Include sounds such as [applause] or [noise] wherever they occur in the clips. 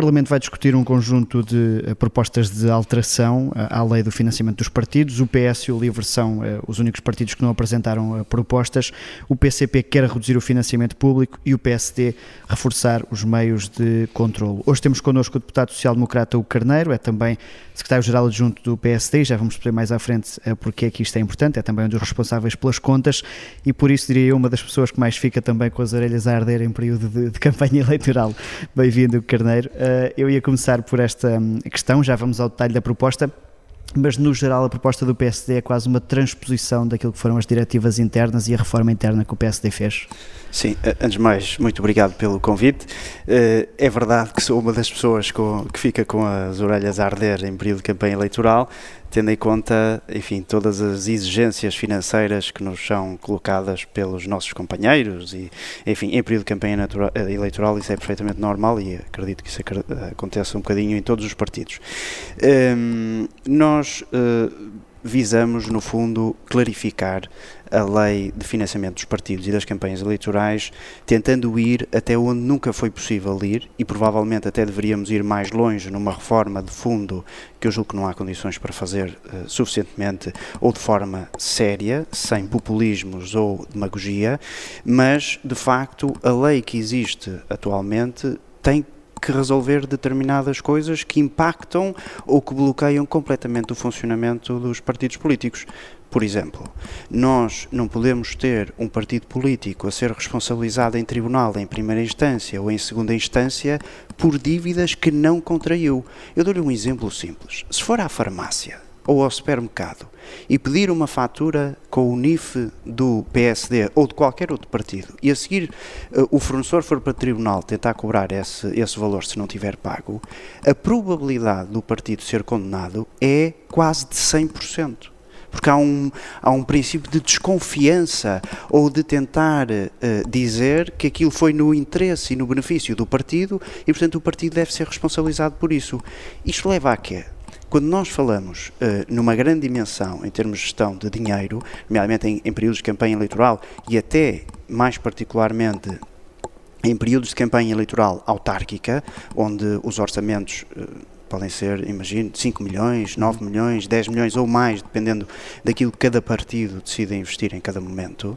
Parlamento vai discutir um conjunto de uh, propostas de alteração uh, à lei do financiamento dos partidos. O PS e o LIVRE são uh, os únicos partidos que não apresentaram propostas. O PCP quer reduzir o financiamento público e o PSD reforçar os meios de controlo. Hoje temos connosco o deputado social-democrata o Carneiro, é também secretário-geral adjunto do PSD, já vamos perceber mais à frente porque é que isto é importante, é também um dos responsáveis pelas contas e por isso diria eu uma das pessoas que mais fica também com as orelhas a arder em período de, de campanha [laughs] eleitoral. Bem-vindo, Carneiro. Uh, eu ia começar por esta hum, questão, já vamos ao detalhe da proposta mas no geral a proposta do PSD é quase uma transposição daquilo que foram as diretivas internas e a reforma interna que o PSD fez. Sim, antes de mais, muito obrigado pelo convite. Eh, é verdade que sou uma das pessoas que fica com as orelhas a arder em período de campanha eleitoral, tendo em conta, enfim, todas as exigências financeiras que nos são colocadas pelos nossos companheiros e, enfim, em período de campanha eh, eleitoral isso é perfeitamente normal e acredito que isso aconteça um bocadinho em todos os partidos. Ehm, nós eh, visamos, no fundo, clarificar a lei de financiamento dos partidos e das campanhas eleitorais, tentando ir até onde nunca foi possível ir e provavelmente até deveríamos ir mais longe numa reforma de fundo que eu julgo que não há condições para fazer uh, suficientemente ou de forma séria, sem populismos ou demagogia, mas de facto a lei que existe atualmente tem que resolver determinadas coisas que impactam ou que bloqueiam completamente o funcionamento dos partidos políticos. Por exemplo, nós não podemos ter um partido político a ser responsabilizado em tribunal em primeira instância ou em segunda instância por dívidas que não contraiu. Eu dou-lhe um exemplo simples. Se for à farmácia ou ao supermercado e pedir uma fatura com o NIF do PSD ou de qualquer outro partido e a seguir uh, o fornecedor for para o tribunal tentar cobrar esse, esse valor se não tiver pago, a probabilidade do partido ser condenado é quase de 100% porque há um, há um princípio de desconfiança ou de tentar uh, dizer que aquilo foi no interesse e no benefício do partido e, portanto, o partido deve ser responsabilizado por isso. Isto leva a quê? Quando nós falamos uh, numa grande dimensão em termos de gestão de dinheiro, nomeadamente em, em períodos de campanha eleitoral e até mais particularmente em períodos de campanha eleitoral autárquica, onde os orçamentos uh, podem ser, imagino, 5 milhões, 9 milhões, 10 milhões ou mais, dependendo daquilo que cada partido decide investir em cada momento,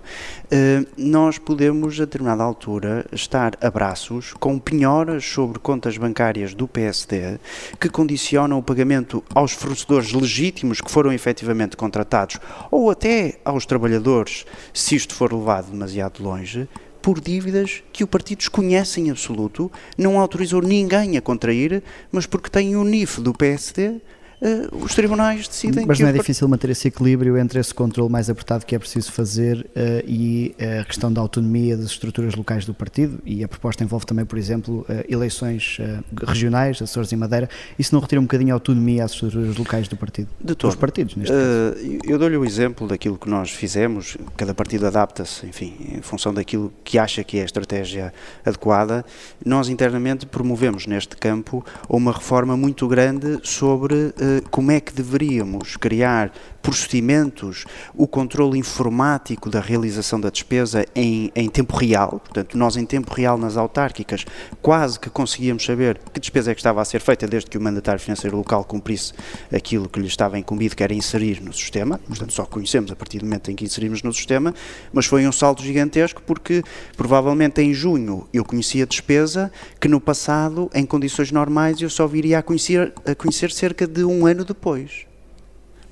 eh, nós podemos, a determinada altura, estar a braços com penhoras sobre contas bancárias do PSD que condicionam o pagamento aos fornecedores legítimos que foram efetivamente contratados ou até aos trabalhadores, se isto for levado demasiado longe, por dívidas que o partido desconhece em absoluto, não autorizou ninguém a contrair, mas porque tem o NIF do PSD uh, os tribunais decidem. Mas não é difícil manter esse equilíbrio entre esse controle mais apertado que é preciso fazer uh, e a questão da autonomia das estruturas locais do partido? E a proposta envolve também, por exemplo, eleições regionais, Açores e Madeira. Isso não retira um bocadinho a autonomia às estruturas locais do partido? De todos Dos partidos, neste caso. Eu dou-lhe o exemplo daquilo que nós fizemos. Cada partido adapta-se, enfim, em função daquilo que acha que é a estratégia adequada. Nós internamente promovemos neste campo uma reforma muito grande sobre como é que deveríamos criar procedimentos, o controle informático da realização da despesa em, em tempo real, portanto, nós em tempo real nas autárquicas quase que conseguíamos saber que despesa é que estava a ser feita desde que o mandatário financeiro local cumprisse aquilo que lhe estava incumbido, que era inserir no sistema, portanto, só conhecemos a partir do momento em que inserimos no sistema, mas foi um salto gigantesco porque provavelmente em junho eu conhecia despesa que no passado, em condições normais, eu só viria a conhecer, a conhecer cerca de um ano depois.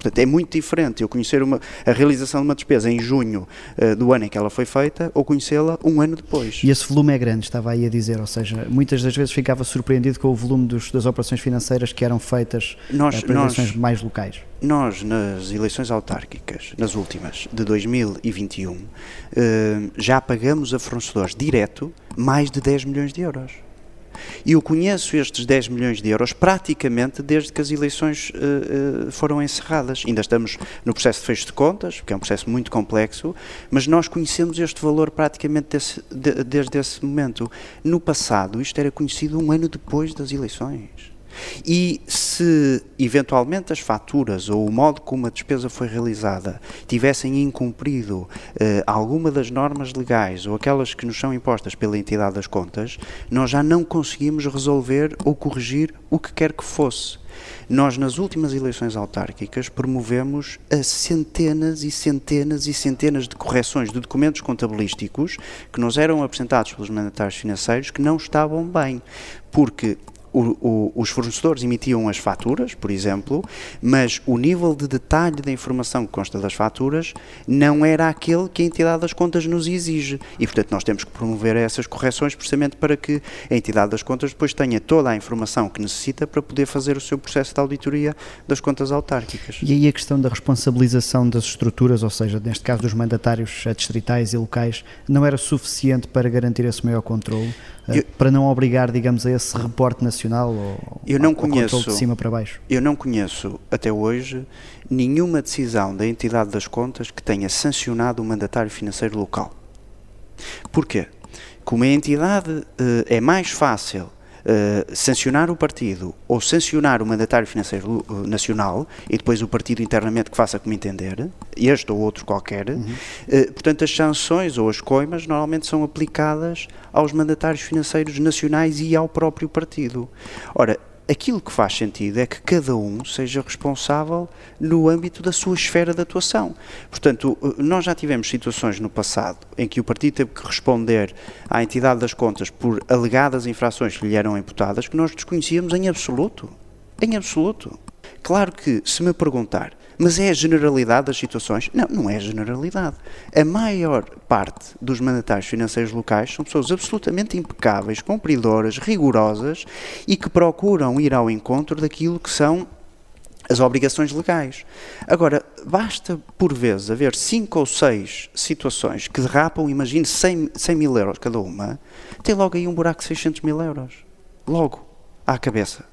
Portanto, é muito diferente eu conhecer uma, a realização de uma despesa em junho uh, do ano em que ela foi feita ou conhecê-la um ano depois. E esse volume é grande, estava aí a dizer, ou seja, muitas das vezes ficava surpreendido com o volume dos, das operações financeiras que eram feitas nós, uh, para nós, eleições mais locais. Nós, nas eleições autárquicas, nas últimas, de 2021, uh, eh, já pagamos a fornecedores direto mais de 10 milhões de euros. E eu conheço estes 10 milhões de euros praticamente desde que as eleições uh, uh, foram encerradas. Ainda estamos no processo de fecho de contas, que é um processo muito complexo, mas nós conhecemos este valor praticamente desse, de, desde esse momento. No passado, isto era conhecido um ano depois das eleições. E se eventualmente as faturas ou o modo como a despesa foi realizada tivessem incumprido eh, alguma das normas legais ou aquelas que nos são impostas pela entidade das contas, nós já não conseguimos resolver ou corrigir o que quer que fosse. Nós, nas últimas eleições autárquicas, promovemos a centenas e centenas e centenas de correções de documentos contabilísticos que nos eram apresentados pelos mandatários financeiros que não estavam bem, porque o, o, os fornecedores emitiam as faturas, por exemplo, mas o nível de detalhe da informação que consta das faturas não era aquele que a entidade das contas nos exige. E, portanto, nós temos que promover essas correções precisamente para que a entidade das contas depois tenha toda a informação que necessita para poder fazer o seu processo de auditoria das contas autárquicas. E aí a questão da responsabilização das estruturas, ou seja, neste caso dos mandatários distritais e locais, não era suficiente para garantir esse maior controle? Eh, eu, para não obrigar, digamos, a esse reporte nacional ou eu não conheço, de cima para baixo? Eu não conheço, até hoje, nenhuma decisão da entidade das contas que tenha sancionado o mandatário financeiro local. Porquê? Como a entidade eh, é mais fácil uh, sancionar o partido ou sancionar o mandatário financeiro uh, nacional e depois o partido internamente que faça como entender, este ou outro qualquer, uhum. uh, portanto as sanções ou as coimas normalmente são aplicadas aos mandatários financeiros nacionais e ao próprio partido. Ora, aquilo que faz sentido é que cada um seja responsável no âmbito da sua esfera de atuação. Portanto, nós já tivemos situações no passado em que o partido teve que responder à entidade das contas por alegadas infrações que lhe eram imputadas que nós desconhecíamos em absoluto. Em absoluto. Claro que, se me perguntar, mas é a generalidade das situações? Não, não é a generalidade. A maior parte dos mandatários financeiros locais são pessoas absolutamente impecáveis, cumpridoras, rigorosas e que procuram ir ao encontro daquilo que são as obrigações legais. Agora, basta por vezes haver cinco ou seis situações que derrapam, imagine 100, 100 mil euros cada uma, tem logo aí um buraco de 600 mil euros. Logo, à cabeça.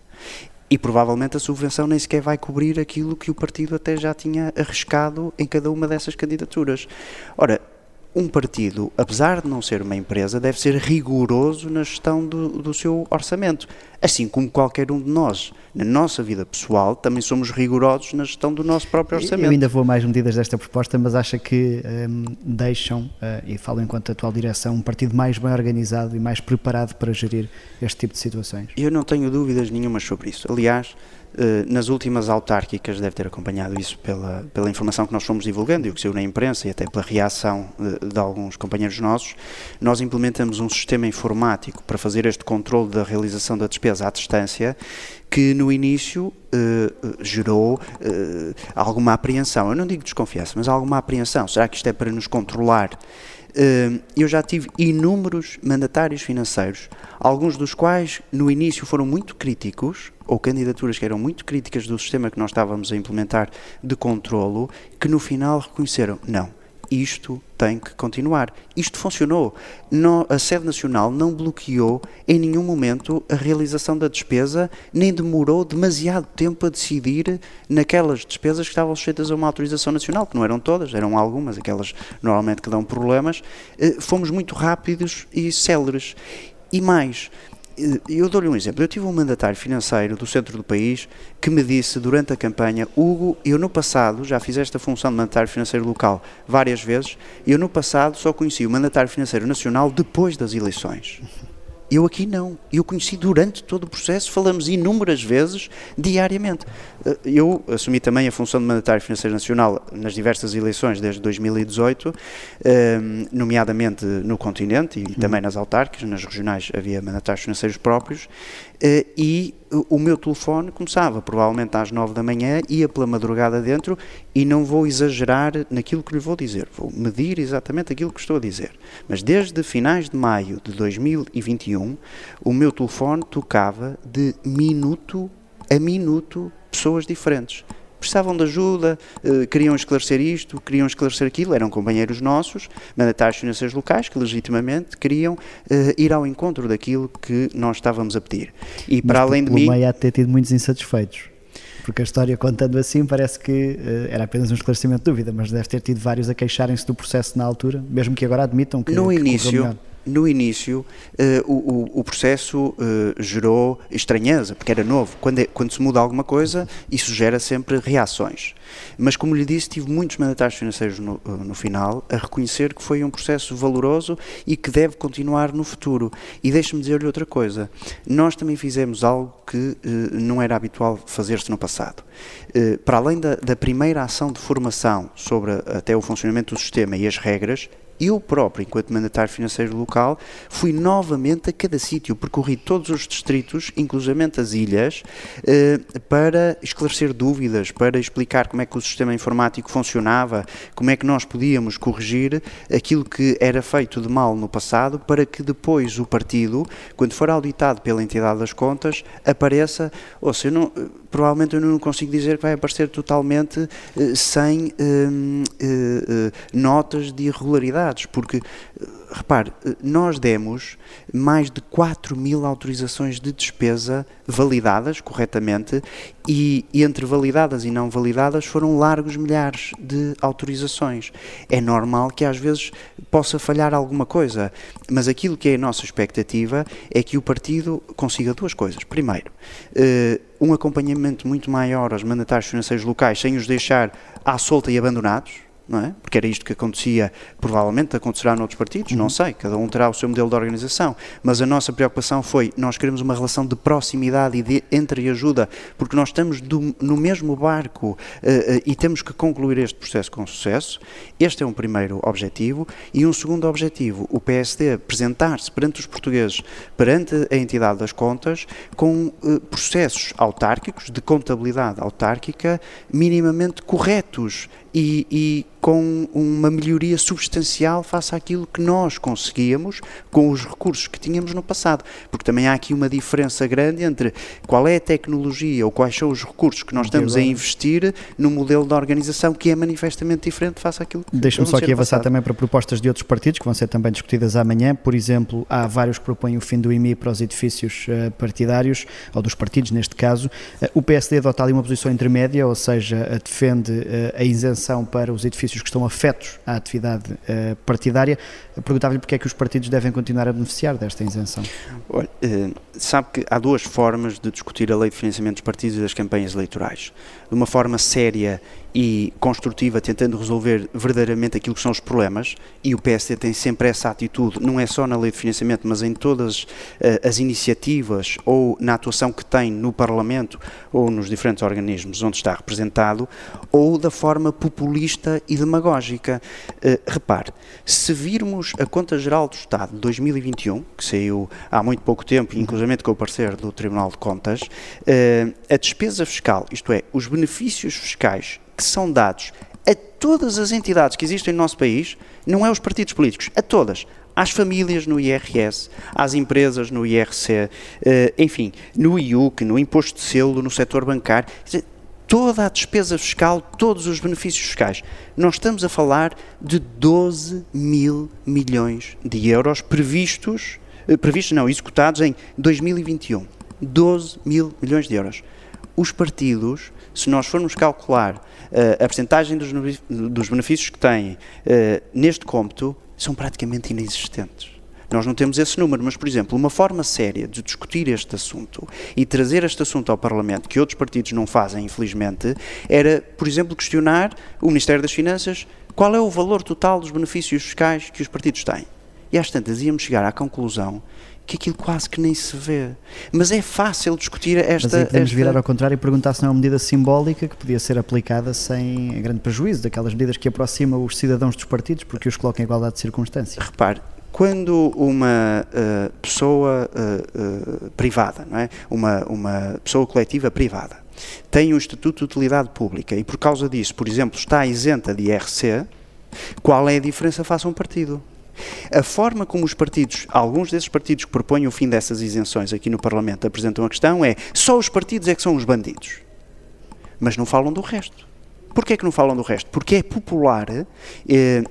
E provavelmente a subvenção nem sequer vai cobrir aquilo que o partido até já tinha arriscado em cada uma dessas candidaturas. Ora, um partido, apesar de não ser uma empresa, deve ser rigoroso na gestão do, do, seu orçamento. Assim como qualquer um de nós, na nossa vida pessoal, também somos rigorosos na gestão do nosso próprio orçamento. Eu ainda vou a mais medidas desta proposta, mas acha que um, deixam, uh, e falo enquanto atual direção, um partido mais bem organizado e mais preparado para gerir este tipo de situações? Eu não tenho dúvidas nenhumas sobre isso. Aliás, nas últimas autárquicas, deve ter acompanhado isso pela, pela informação que nós fomos divulgando e o que saiu na imprensa e até pela reação de, de, alguns companheiros nossos, nós implementamos um sistema informático para fazer este controle da realização da despesa à distância que no início uh, gerou uh, alguma apreensão. Eu não digo desconfiança, mas alguma apreensão. Será que isto é para nos controlar? Uh, eu já tive inúmeros mandatários financeiros, alguns dos quais no início foram muito críticos ou candidaturas que eram muito críticas do sistema que nós estávamos a implementar de controlo, que no final reconheceram, não, isto tem que continuar. Isto funcionou. No, a sede nacional não bloqueou em nenhum momento a realização da despesa, nem demorou demasiado tempo a decidir naquelas despesas que estavam sujeitas a uma autorização nacional, que não eram todas, eram algumas, aquelas normalmente que dão problemas. Eh, fomos muito rápidos e céleres. E mais, eu dou-lhe um exemplo. Eu tive um mandatário financeiro do centro do país que me disse durante a campanha: Hugo, eu no passado já fiz esta função de mandatário financeiro local várias vezes, eu no passado só conheci o mandatário financeiro nacional depois das eleições. Eu aqui não. Eu conheci durante todo o processo, falamos inúmeras vezes, diariamente. Eh, eu assumi também a função de mandatário financeiro nacional nas diversas eleições desde 2018, eh, nomeadamente no continente e uhum. também nas autárquicas, nas regionais havia mandatários financeiros próprios, eh, e o meu telefone começava provavelmente às 9 da manhã, ia pela madrugada dentro e não vou exagerar naquilo que lhe vou dizer, vou medir exatamente aquilo que estou a dizer. Mas desde finais de maio de 2021, o meu telefone tocava de minuto a minuto pessoas diferentes precisavam de ajuda, eh, queriam esclarecer isto, queriam esclarecer aquilo, eram companheiros nossos, mandatários financeiros locais, que legitimamente queriam eh, ir ao encontro daquilo que nós estávamos a pedir. E Mas para além de mim. O há de ter tido muitos insatisfeitos. Porque a história contando assim parece que uh, era apenas um esclarecimento de dúvida, mas deve ter tido vários a queixarem-se do processo na altura, mesmo que agora admitam que no que início no início, uh, o, o, processo uh, gerou estranheza, porque era novo. Quando, é, quando se muda alguma coisa, isso gera sempre reações. Mas, como lhe disse, tive muitos mandatários financeiros no, no final a reconhecer que foi um processo valoroso e que deve continuar no futuro. E deixe-me dizer-lhe outra coisa. Nós também fizemos algo que não era habitual fazer-se no passado. para além da, da primeira ação de formação sobre até o funcionamento do sistema e as regras, eu próprio, enquanto mandatário financeiro local, fui novamente a cada sítio, percorri todos os distritos, inclusivamente as ilhas, eh, para esclarecer dúvidas, para explicar como é que o sistema informático funcionava, como é que nós podíamos corrigir aquilo que era feito de mal no passado, para que depois o partido, quando for auditado pela entidade das contas, apareça, ou seja, não, provavelmente eu não consigo dizer que vai aparecer totalmente eh, sem eh, notas de irregularidades, porque, repare, nós demos mais de 4 mil autorizações de despesa validadas corretamente e entre validadas e não validadas foram largos milhares de autorizações. É normal que às vezes possa falhar alguma coisa, mas aquilo que é a nossa expectativa é que o partido consiga duas coisas. Primeiro, um acompanhamento muito maior aos mandatários financeiros locais sem os deixar à solta e abandonados não é? Porque era isto que acontecia, provavelmente acontecerá noutros partidos, uhum. não sei, cada um terá o seu modelo de organização, mas a nossa preocupação foi, nós queremos uma relação de proximidade e de entreajuda, porque nós estamos do, no mesmo barco uh, uh, e temos que concluir este processo com sucesso. Este é um primeiro objetivo. E um segundo objetivo, o PSD apresentar-se perante os portugueses, perante a entidade das contas, com uh, processos autárquicos, de contabilidade autárquica, minimamente corretos e, e com uma melhoria substancial face àquilo que nós conseguíamos com os recursos que tínhamos no passado. Porque também há aqui uma diferença grande entre qual é a tecnologia ou quais são os recursos que nós estamos a investir no modelo de organização que é manifestamente diferente face àquilo que Deixa-me só aqui avançar também para propostas de outros partidos que vão ser também discutidas amanhã. Por exemplo, há vários que propõem o fim do IMI para os edifícios uh, partidários, ou dos partidos neste caso. Uh, o PSD adota ali uma posição intermédia, ou seja, uh, defende a isenção para os edifícios que estão afetos à atividade uh, partidária. Perguntava-lhe porque é que os partidos devem continuar a beneficiar desta isenção. Olha, uh, sabe que há duas formas de discutir a lei de financiamento dos partidos e das campanhas eleitorais. De uma forma séria e construtiva, tentando resolver verdadeiramente aquilo que são os problemas, e o PSD tem sempre essa atitude, não é só na lei de financiamento, mas em todas uh, as iniciativas ou na atuação que tem no Parlamento ou nos diferentes organismos onde está representado, ou da forma populista e demagógica. Uh, repare, se virmos a Conta Geral do Estado de 2021, que saiu há muito pouco tempo, inclusive com o parecer do Tribunal de Contas, uh, a despesa fiscal, isto é, os benefícios fiscais que são dados a todas as entidades que existem no nosso país, não é os partidos políticos, a todas. Às famílias no IRS, às empresas no IRC, eh, enfim, no IUC, no imposto de selo, no setor bancário, toda a despesa fiscal, todos os benefícios fiscais. Nós estamos a falar de 12 mil milhões de euros previstos, eh, previstos não, executados em 2021. 12 mil milhões de euros. Os partidos, se nós formos calcular uh, a percentagem dos, dos, benefícios que têm uh, neste cômputo são praticamente inexistentes. Nós não temos esse número, mas, por exemplo, uma forma séria de discutir este assunto e trazer este assunto ao Parlamento, que outros partidos não fazem, infelizmente, era, por exemplo, questionar o Ministério das Finanças qual é o valor total dos benefícios fiscais que os partidos têm. E às tantas íamos chegar à conclusão que aquilo quase que nem se vê. Mas é fácil discutir esta. Mas aí podemos esta... virar ao contrário e perguntar se não é uma medida simbólica que podia ser aplicada sem grande prejuízo, daquelas medidas que aproximam os cidadãos dos partidos porque os colocam em igualdade de circunstâncias. Repare, quando uma uh, pessoa uh, uh, privada, não é? uma, uma pessoa coletiva privada, tem um estatuto de utilidade pública e por causa disso, por exemplo, está isenta de IRC, qual é a diferença face a um partido? A forma como os partidos, alguns desses partidos que propõem o fim dessas isenções aqui no Parlamento apresentam a questão é só os partidos é que são os bandidos. Mas não falam do resto. Porquê é que não falam do resto? Porque é popular eh,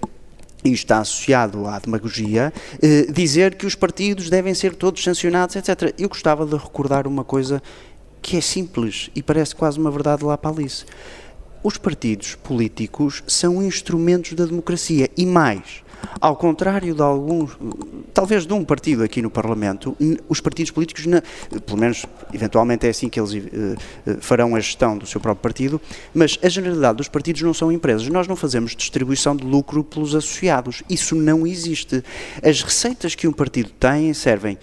e está associado à demagogia, eh, dizer que os partidos devem ser todos sancionados, etc. Eu gostava de recordar uma coisa que é simples e parece quase uma verdade lá para Alice. Os partidos políticos são instrumentos da democracia e mais Ao contrário de alguns, talvez de um partido aqui no Parlamento, os partidos políticos, pelo menos eventualmente é assim que eles uh, farão a gestão do seu próprio partido, mas a generalidade dos partidos não são empresas. Nós não fazemos distribuição de lucro pelos associados. Isso não existe. As receitas que um partido tem servem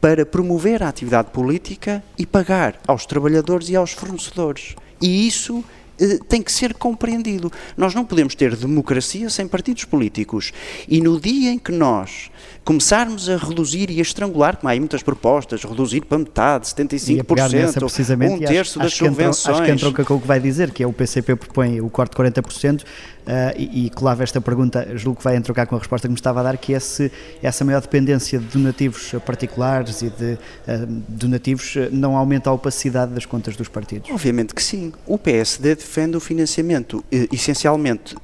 para promover a atividade política e pagar aos trabalhadores e aos fornecedores. E isso eh, tem que ser compreendido. Nós não podemos ter democracia sem partidos políticos. E no dia em que nós começarmos a reduzir e a estrangular, como há aí muitas propostas, reduzir para metade, 75%, precisamente, um terço das subvenções. acho que entra o que o que vai dizer, que é o PCP propõe o corte de 40%, uh, e, e colava esta pergunta, julgo que vai entroncar com a resposta que me estava a dar, que é se essa maior dependência de donativos particulares e de uh, donativos eh, não aumenta a opacidade das contas dos partidos. Obviamente que sim. O PSD defende o financiamento essencialmente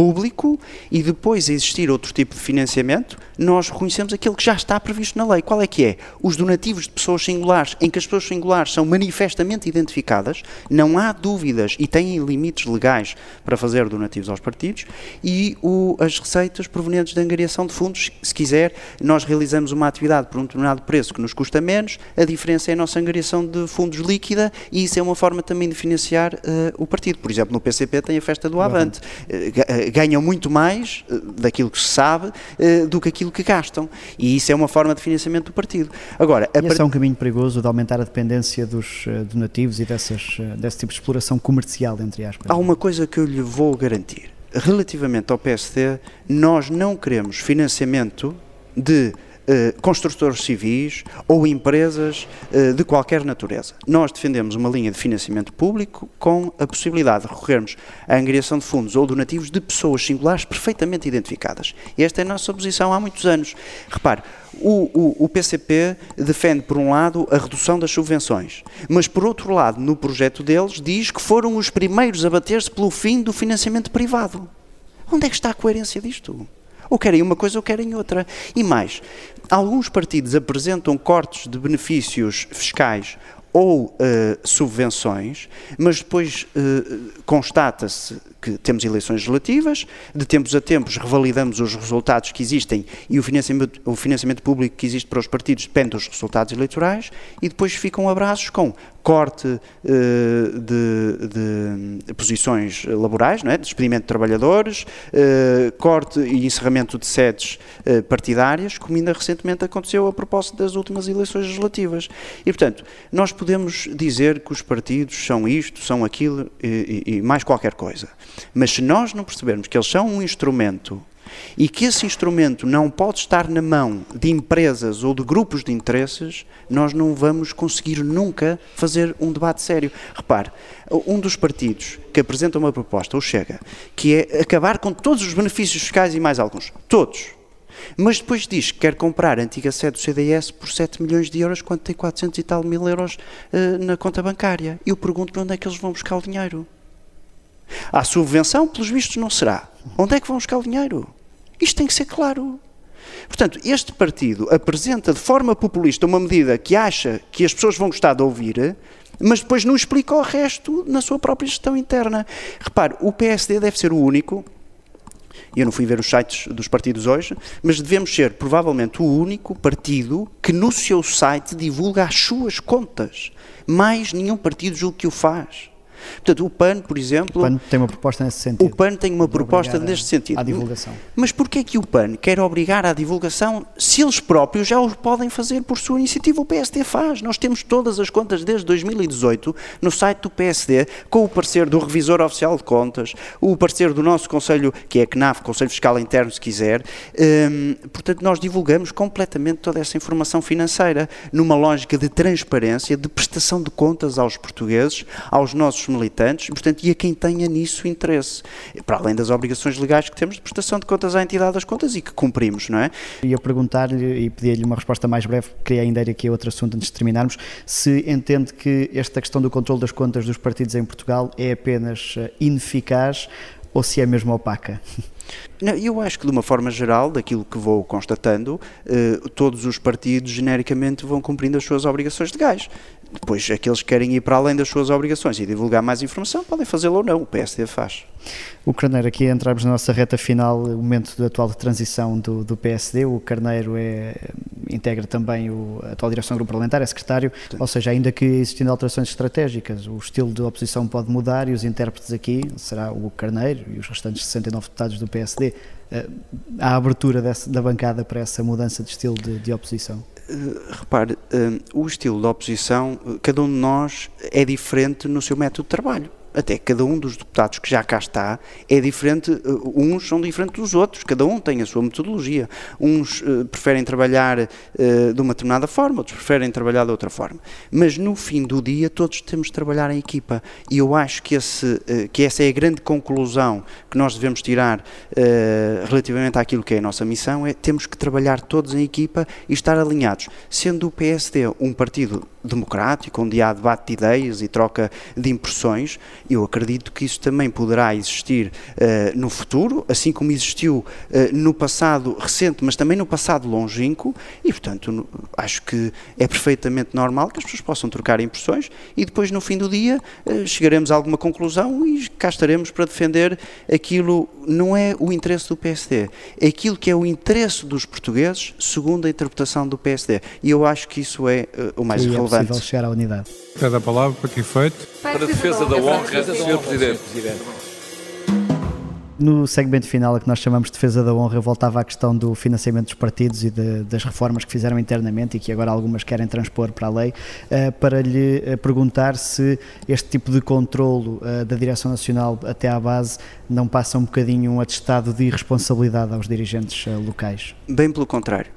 público e depois existir outro tipo de financiamento, nós reconhecemos aquilo que já está previsto na lei. Qual é que é? Os donativos de pessoas singulares, em que as pessoas singulares são manifestamente identificadas, não há dúvidas e têm limites legais para fazer donativos aos partidos, e o, as receitas provenientes da angariação de fundos, se quiser, nós realizamos uma atividade por um determinado preço que nos custa menos, a diferença é a nossa angariação de fundos líquida e isso é uma forma também de financiar uh, o partido. Por exemplo, no PCP tem a festa do Avante. Uh, ganham muito mais eh, daquilo que se sabe eh, do que aquilo que gastam. E isso é uma forma de financiamento do partido. Agora, e esse é um caminho perigoso de aumentar a dependência dos eh, donativos e dessas, desse tipo de exploração comercial, entre aspas. Há uma coisa que eu lhe vou garantir. Relativamente ao PSD, nós não queremos financiamento de eh, construtores civis ou empresas uh, de qualquer natureza. Nós defendemos uma linha de financiamento público com a possibilidade de recorrermos à angariação de fundos ou donativos de pessoas singulares perfeitamente identificadas. Esta é a nossa posição há muitos anos. Repare, o, o, o, PCP defende, por um lado, a redução das subvenções, mas, por outro lado, no projeto deles, diz que foram os primeiros a bater-se pelo fim do financiamento privado. Onde é que está a coerência disto? Ou querem uma coisa ou querem outra. E mais, alguns partidos apresentam cortes de benefícios fiscais ou uh, subvenções, mas depois uh, constata-se que temos eleições legislativas, de tempos a tempos revalidamos os resultados que existem e o financiamento, o financiamento público que existe para os partidos depende dos resultados eleitorais e depois ficam abraços com corte uh, de, de, posições laborais, não é? despedimento de trabalhadores, corte e encerramento de sedes partidárias, como ainda recentemente aconteceu a propósito das últimas eleições legislativas. E, portanto, nós podemos dizer que os partidos são isto, são aquilo e, e, e mais qualquer coisa. Mas se nós não percebermos que eles são um instrumento e que esse instrumento não pode estar na mão de empresas ou de grupos de interesses, nós não vamos conseguir nunca fazer um debate sério. Repare, um dos partidos que apresenta uma proposta, o Chega, que é acabar com todos os benefícios fiscais e mais alguns, todos, mas depois diz que quer comprar a antiga sede do CDS por 7 milhões de euros, quando tem 400 e tal mil euros uh, na conta bancária. Eu pergunto-me onde é que eles vão buscar o dinheiro. A subvenção, pelos vistos, não será. Onde é que vão buscar o dinheiro? Isto tem que ser claro. Portanto, este partido apresenta de forma populista uma medida que acha que as pessoas vão gostar de ouvir, mas depois não explica o resto na sua própria gestão interna. Repare, o PSD deve ser o único, eu não fui ver os sites dos partidos hoje, mas devemos ser provavelmente o único partido que no seu site divulga as suas contas. Mais nenhum partido julgo que o faz. Portanto, o PAN, por exemplo... O PAN tem uma proposta nesse sentido. O PAN tem uma proposta neste sentido. À divulgação. Mas porquê é que o PAN quer obrigar à divulgação se eles próprios já o podem fazer por sua iniciativa? O PSD faz. Nós temos todas as contas desde 2018 no site do PSD, com o parecer do Revisor Oficial de Contas, o parecer do nosso Conselho, que é a CNAF, Conselho Fiscal Interno, se quiser. Hum, portanto, nós divulgamos completamente toda essa informação financeira numa lógica de transparência, de prestação de contas aos portugueses, aos nossos militantes, portanto, e a quem tenha nisso interesse, para além das obrigações legais que temos de prestação de contas à entidade das contas e que cumprimos, não é? Ia perguntar-lhe e pedir-lhe uma resposta mais breve, queria ainda ir aqui a outro assunto antes de terminarmos, se entende que esta questão do controle das contas dos partidos em Portugal é apenas eh, ineficaz ou se é mesmo opaca? [laughs] Não, eu acho que, de uma forma geral, daquilo que vou constatando, eh, todos os partidos genericamente vão cumprindo as suas obrigações legais. Depois, aqueles que querem ir para além das suas obrigações e divulgar mais informação podem fazê-lo ou não, o PSD faz. O Carneiro, aqui entramos na nossa reta final, o momento da atual de transição do, do PSD. O Carneiro é, integra também o, a atual direção do grupo parlamentar, é secretário, Sim. ou seja, ainda que existindo alterações estratégicas, o estilo de oposição pode mudar e os intérpretes aqui será o Carneiro e os restantes 69 deputados do PSD. Eh, há abertura dessa, da bancada para essa mudança de estilo de, de oposição? Uh, repare, uh, o estilo de oposição, cada um de nós é diferente no seu método de trabalho até cada um dos deputados que já cá está é diferente, eh, uns são diferentes dos outros, cada um tem a sua metodologia. Uns preferem trabalhar de uma determinada forma, outros preferem trabalhar de outra forma. Mas no fim do dia todos temos de trabalhar em equipa e eu acho que, esse, que essa é a grande conclusão que nós devemos tirar relativamente àquilo que é a nossa missão, é temos que trabalhar todos em equipa e estar alinhados. Sendo o PSD um partido democrático, onde há debate de ideias e troca de impressões, eu acredito que isso também poderá existir uh, no futuro, assim como existiu uh, no passado recente, mas também no passado longínquo, e portanto acho que é perfeitamente normal que as pessoas possam trocar impressões e depois no fim do dia uh, chegaremos a alguma conclusão e cá estaremos para defender não é o interesse do PSD, é aquilo que é o interesse dos portugueses segundo a interpretação do PSD. E eu acho que isso é o mais relevante é possível chegar à unidade. Pede a palavra para que efeito? Para a defesa da honra, Sr. Presidente. No segmento final, a que nós chamamos de defesa da honra, eu voltava à questão do financiamento dos partidos e de, das reformas que fizeram internamente e que agora algumas querem transpor para a lei, uh, para lhe uh, perguntar se este tipo de controlo uh, da Direção Nacional até à base não passa um bocadinho um atestado de irresponsabilidade aos dirigentes locais. Bem pelo contrário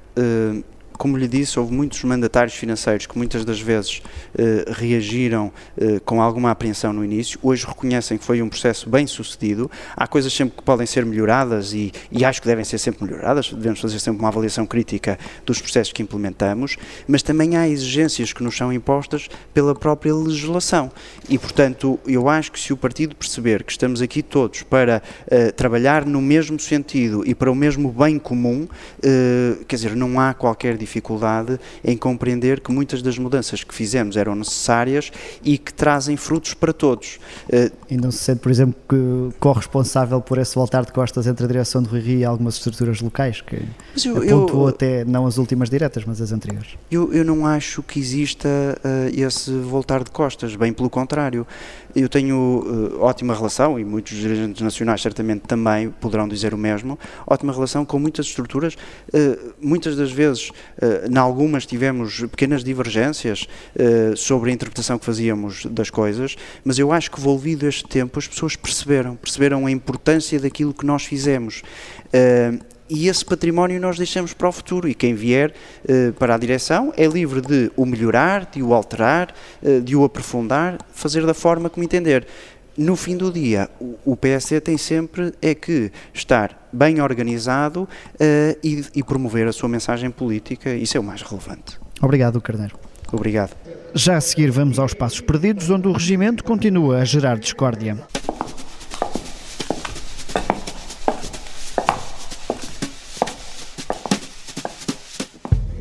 como lhe disse, houve muitos mandatários financeiros que muitas das vezes eh, reagiram eh, com alguma apreensão no início, hoje reconhecem que foi um processo bem sucedido. Há coisas sempre que podem ser melhoradas e, e, acho que devem ser sempre melhoradas, devemos fazer sempre uma avaliação crítica dos processos que implementamos, mas também há exigências que nos são impostas pela própria legislação. E, portanto, eu acho que se o partido perceber que estamos aqui todos para eh, trabalhar no mesmo sentido e para o mesmo bem comum, eh, quer dizer, não há qualquer dificuldade em compreender que muitas das mudanças que fizemos eram necessárias e que trazem frutos para todos. Eh, e não se sente, por exemplo, que corresponsável por esse voltar de costas entre a direção do Rui e algumas estruturas locais, que eu, apontou eu, até não as últimas diretas, mas as anteriores? Eu, eu não acho que exista uh, esse voltar de costas, bem pelo contrário. Eu tenho uh, ótima relação, e muitos dirigentes nacionais certamente também poderão dizer o mesmo, ótima relação com muitas estruturas, uh, muitas das vezes Uh, em algumas tivemos pequenas divergências uh, sobre a interpretação que fazíamos das coisas, mas eu acho que, envolvido este tempo, as pessoas perceberam, perceberam a importância daquilo que nós fizemos. E esse património nós deixamos para o futuro e quem vier uh, para a direção é livre de o melhorar, de o alterar, uh, de o aprofundar, fazer da forma como entender no fim do dia, o PSD tem sempre é que estar bem organizado uh, e, e, promover a sua mensagem política, isso é o mais relevante. Obrigado, Carneiro. Obrigado. Já a seguir vamos aos passos perdidos, onde o regimento continua a gerar discórdia.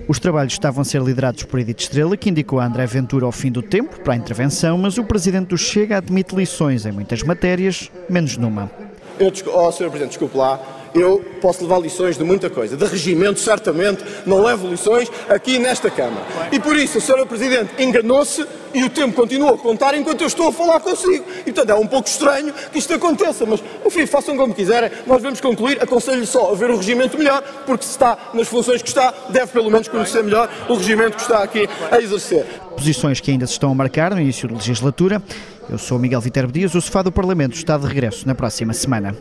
Os trabalhos estavam a ser liderados por Edith Estrela, que indicou a André Ventura ao fim do tempo para a intervenção, mas o presidente do Chega admite lições em muitas matérias, menos numa. Eu, oh, Sr. Presidente, desculpe lá, eu posso levar lições de muita coisa. De regimento, certamente, não levo lições aqui nesta Câmara. E por isso, Sr. Presidente enganou-se e o tempo continua a contar enquanto eu estou a falar consigo. E, portanto, é um pouco estranho que isto aconteça, mas, enfim, façam como quiserem. Nós vamos concluir. Aconselho só a ver o regimento melhor, porque se está nas funções que está, deve pelo menos conhecer melhor o regimento que está aqui a exercer. Posições que ainda se estão a marcar no início da legislatura. Eu sou Miguel Viterbo Dias, o Sofá do Parlamento está de regresso na próxima semana.